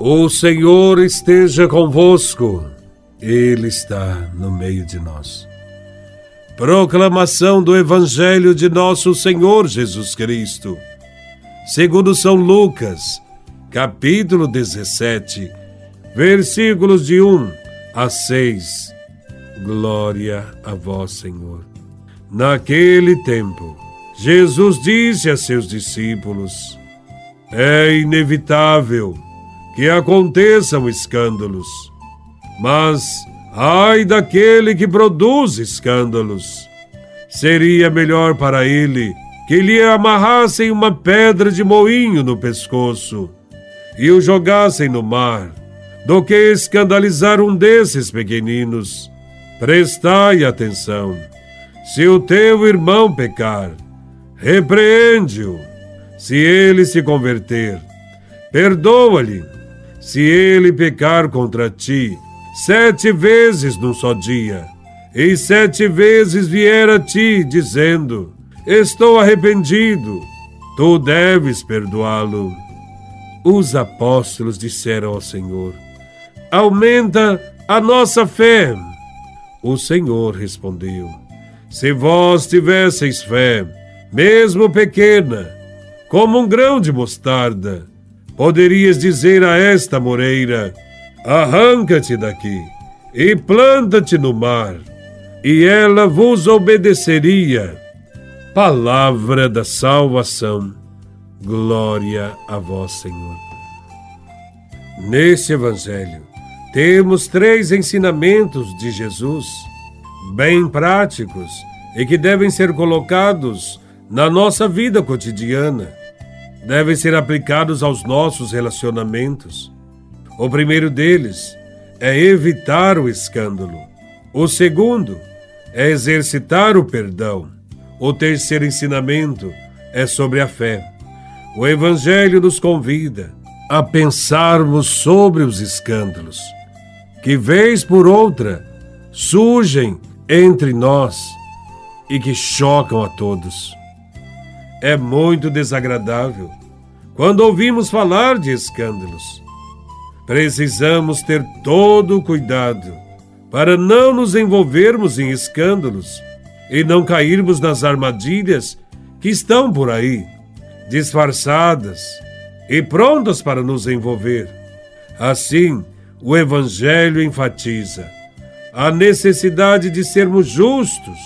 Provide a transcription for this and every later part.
O Senhor esteja convosco, Ele está no meio de nós. Proclamação do Evangelho de Nosso Senhor Jesus Cristo, segundo São Lucas, capítulo 17, versículos de 1 a 6. Glória a Vós, Senhor. Naquele tempo, Jesus disse a seus discípulos: É inevitável que aconteçam escândalos. Mas, ai daquele que produz escândalos! Seria melhor para ele que lhe amarrassem uma pedra de moinho no pescoço e o jogassem no mar, do que escandalizar um desses pequeninos. Prestai atenção. Se o teu irmão pecar, repreende-o. Se ele se converter, perdoa-lhe se ele pecar contra ti sete vezes num só dia, e sete vezes vier a ti dizendo: Estou arrependido, tu deves perdoá-lo. Os apóstolos disseram ao Senhor: Aumenta a nossa fé. O Senhor respondeu: Se vós tivesseis fé, mesmo pequena, como um grão de mostarda, poderias dizer a esta moreira: Arranca-te daqui e planta-te no mar, e ela vos obedeceria. Palavra da salvação. Glória a vós, Senhor. Neste Evangelho, temos três ensinamentos de Jesus, bem práticos e que devem ser colocados na nossa vida cotidiana devem ser aplicados aos nossos relacionamentos. O primeiro deles é evitar o escândalo. O segundo é exercitar o perdão. O terceiro ensinamento é sobre a fé. O Evangelho nos convida a pensarmos sobre os escândalos que, vez por outra, surgem entre nós e que chocam a todos. É muito desagradável quando ouvimos falar de escândalos. Precisamos ter todo o cuidado para não nos envolvermos em escândalos e não cairmos nas armadilhas que estão por aí, disfarçadas e prontas para nos envolver. Assim, o Evangelho enfatiza a necessidade de sermos justos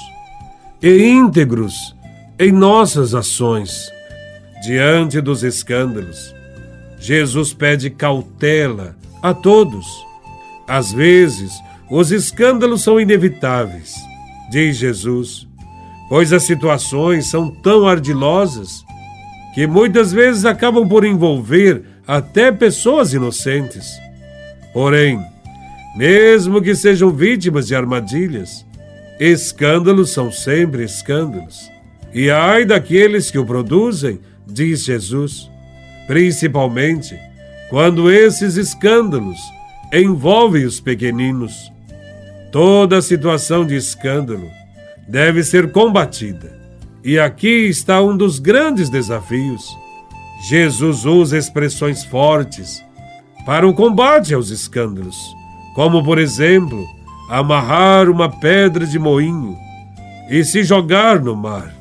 e íntegros em nossas ações. Diante dos escândalos, Jesus pede cautela a todos. Às vezes, os escândalos são inevitáveis, diz Jesus, pois as situações são tão ardilosas que muitas vezes acabam por envolver até pessoas inocentes. Porém, mesmo que sejam vítimas de armadilhas, escândalos são sempre escândalos. E ai daqueles que o produzem, diz Jesus, principalmente quando esses escândalos envolvem os pequeninos. Toda situação de escândalo deve ser combatida. E aqui está um dos grandes desafios. Jesus usa expressões fortes para o combate aos escândalos, como, por exemplo, amarrar uma pedra de moinho e se jogar no mar.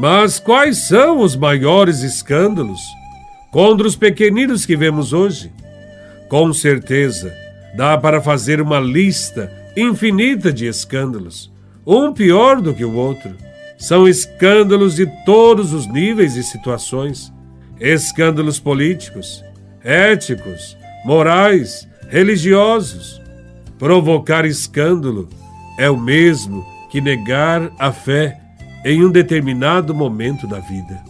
Mas quais são os maiores escândalos contra os pequeninos que vemos hoje? Com certeza, dá para fazer uma lista infinita de escândalos, um pior do que o outro. São escândalos de todos os níveis e situações: escândalos políticos, éticos, morais, religiosos. Provocar escândalo é o mesmo que negar a fé em um determinado momento da vida.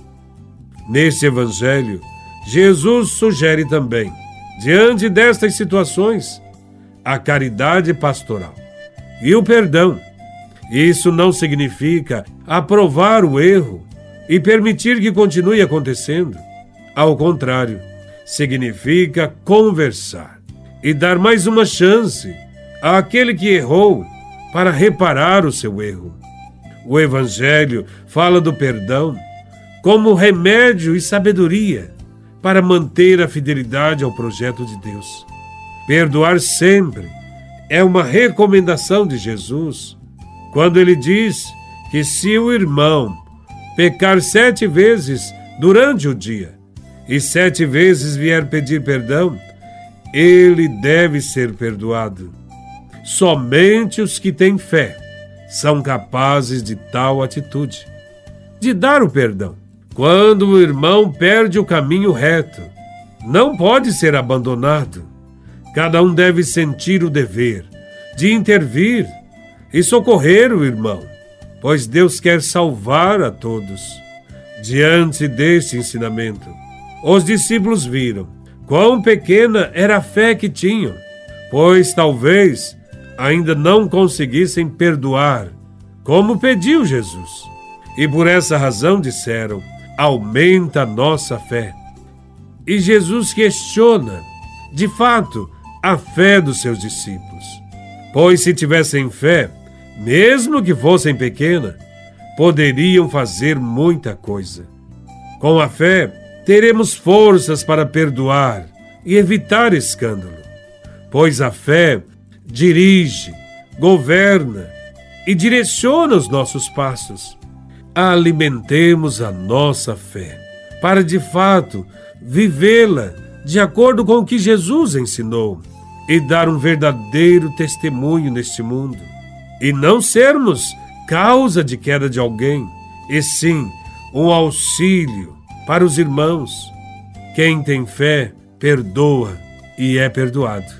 Neste Evangelho, Jesus sugere também, diante destas situações, a caridade pastoral e o perdão. Isso não significa aprovar o erro e permitir que continue acontecendo. Ao contrário, significa conversar e dar mais uma chance àquele que errou para reparar o seu erro. O Evangelho fala do perdão como remédio e sabedoria para manter a fidelidade ao projeto de Deus. Perdoar sempre é uma recomendação de Jesus, quando ele diz que se o irmão pecar sete vezes durante o dia e sete vezes vier pedir perdão, ele deve ser perdoado. Somente os que têm fé são capazes de tal atitude, de dar o perdão. Quando o irmão perde o caminho reto, não pode ser abandonado. Cada um deve sentir o dever de intervir e socorrer o irmão, pois Deus quer salvar a todos. Diante deste ensinamento, os discípulos viram quão pequena era a fé que tinham, pois talvez ainda não conseguissem perdoar, como pediu Jesus. E por essa razão disseram: aumenta a nossa fé. E Jesus questiona, de fato, a fé dos seus discípulos. Pois se tivessem fé, mesmo que fossem pequena, poderiam fazer muita coisa. Com a fé, teremos forças para perdoar e evitar escândalo, pois a fé dirige, governa e direciona os nossos passos. Alimentemos a nossa fé, para de fato vivê-la de acordo com o que Jesus ensinou e dar um verdadeiro testemunho neste mundo. E não sermos causa de queda de alguém, e sim um auxílio para os irmãos. Quem tem fé, perdoa e é perdoado.